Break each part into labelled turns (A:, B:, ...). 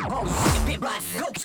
A: hoes. Spit blind, go,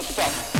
A: motherfucker.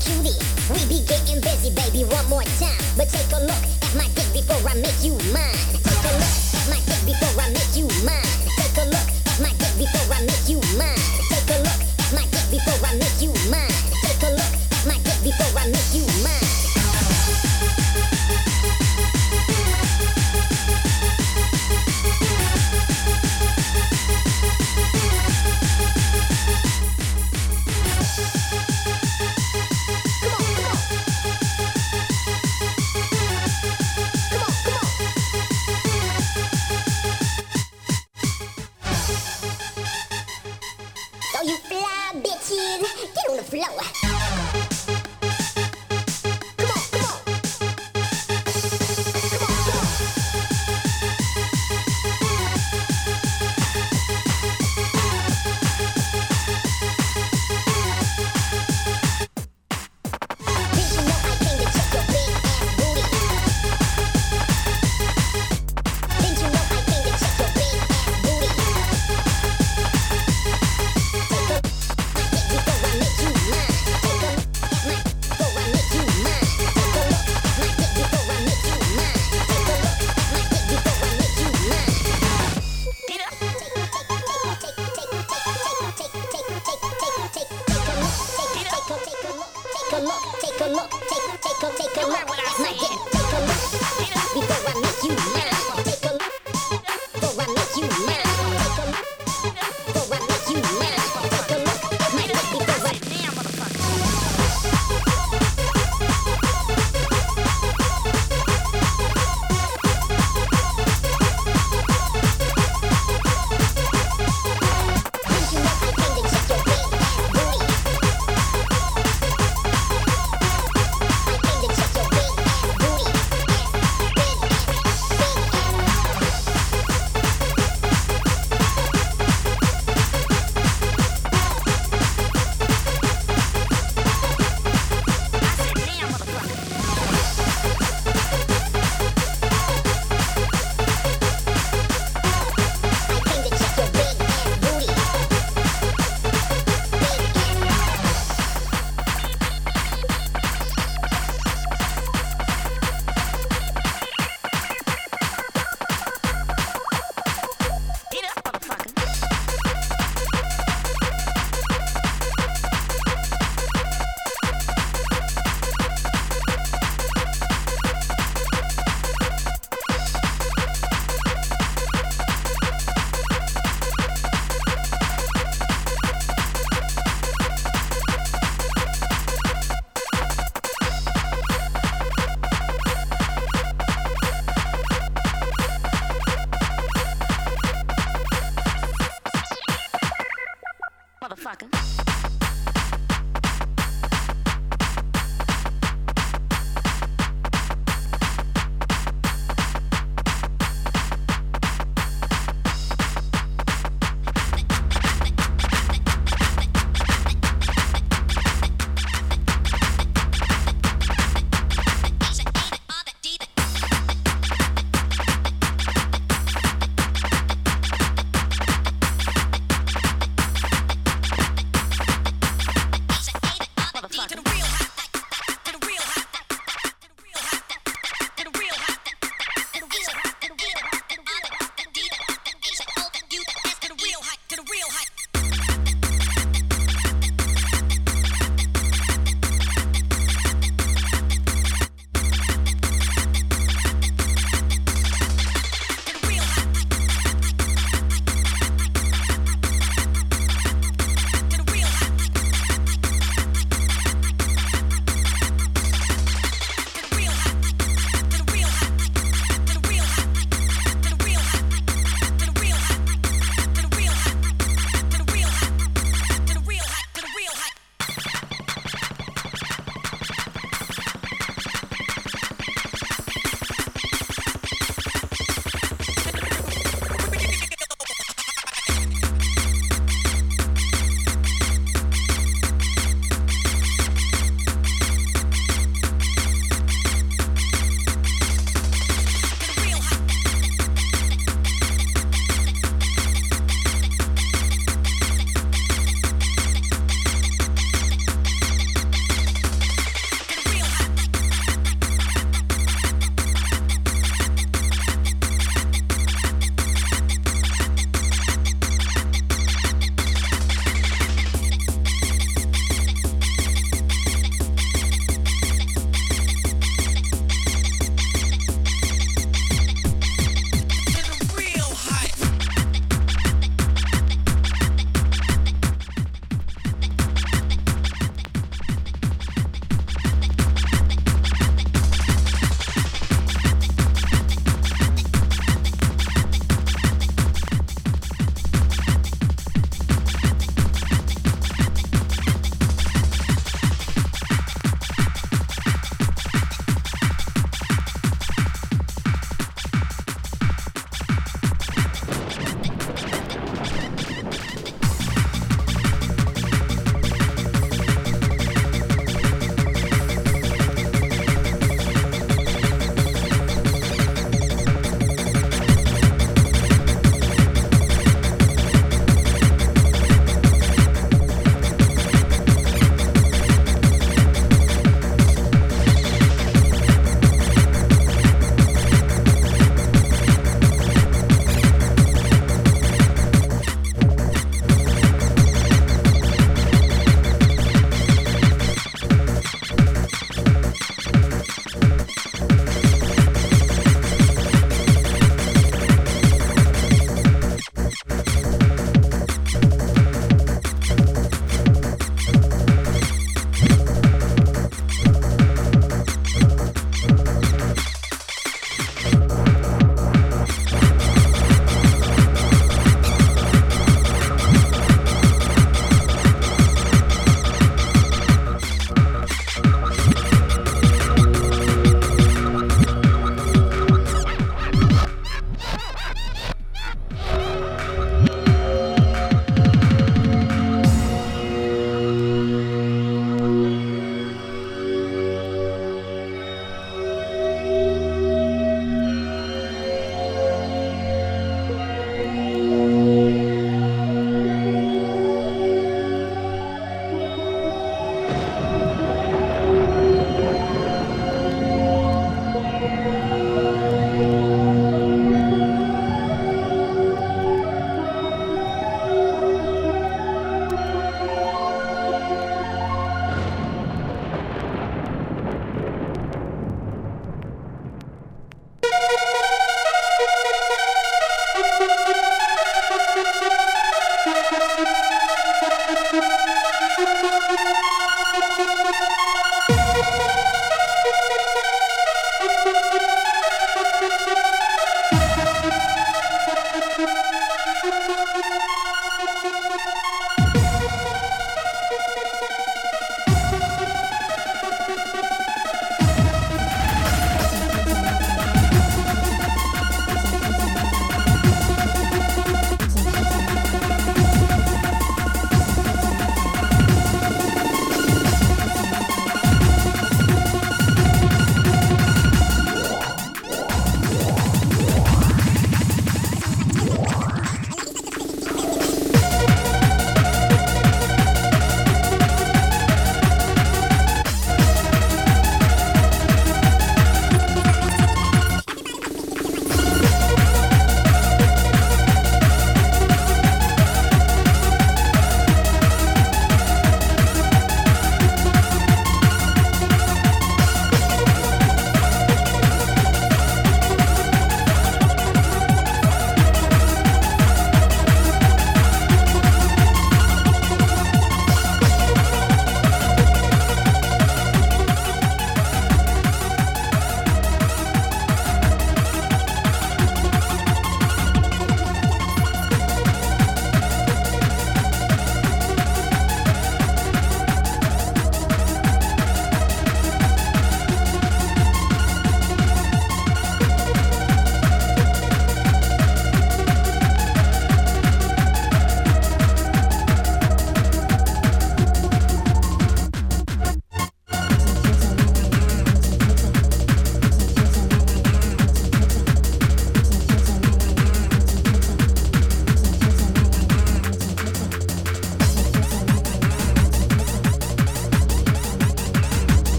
B: cutie. We be getting busy, baby, one more time.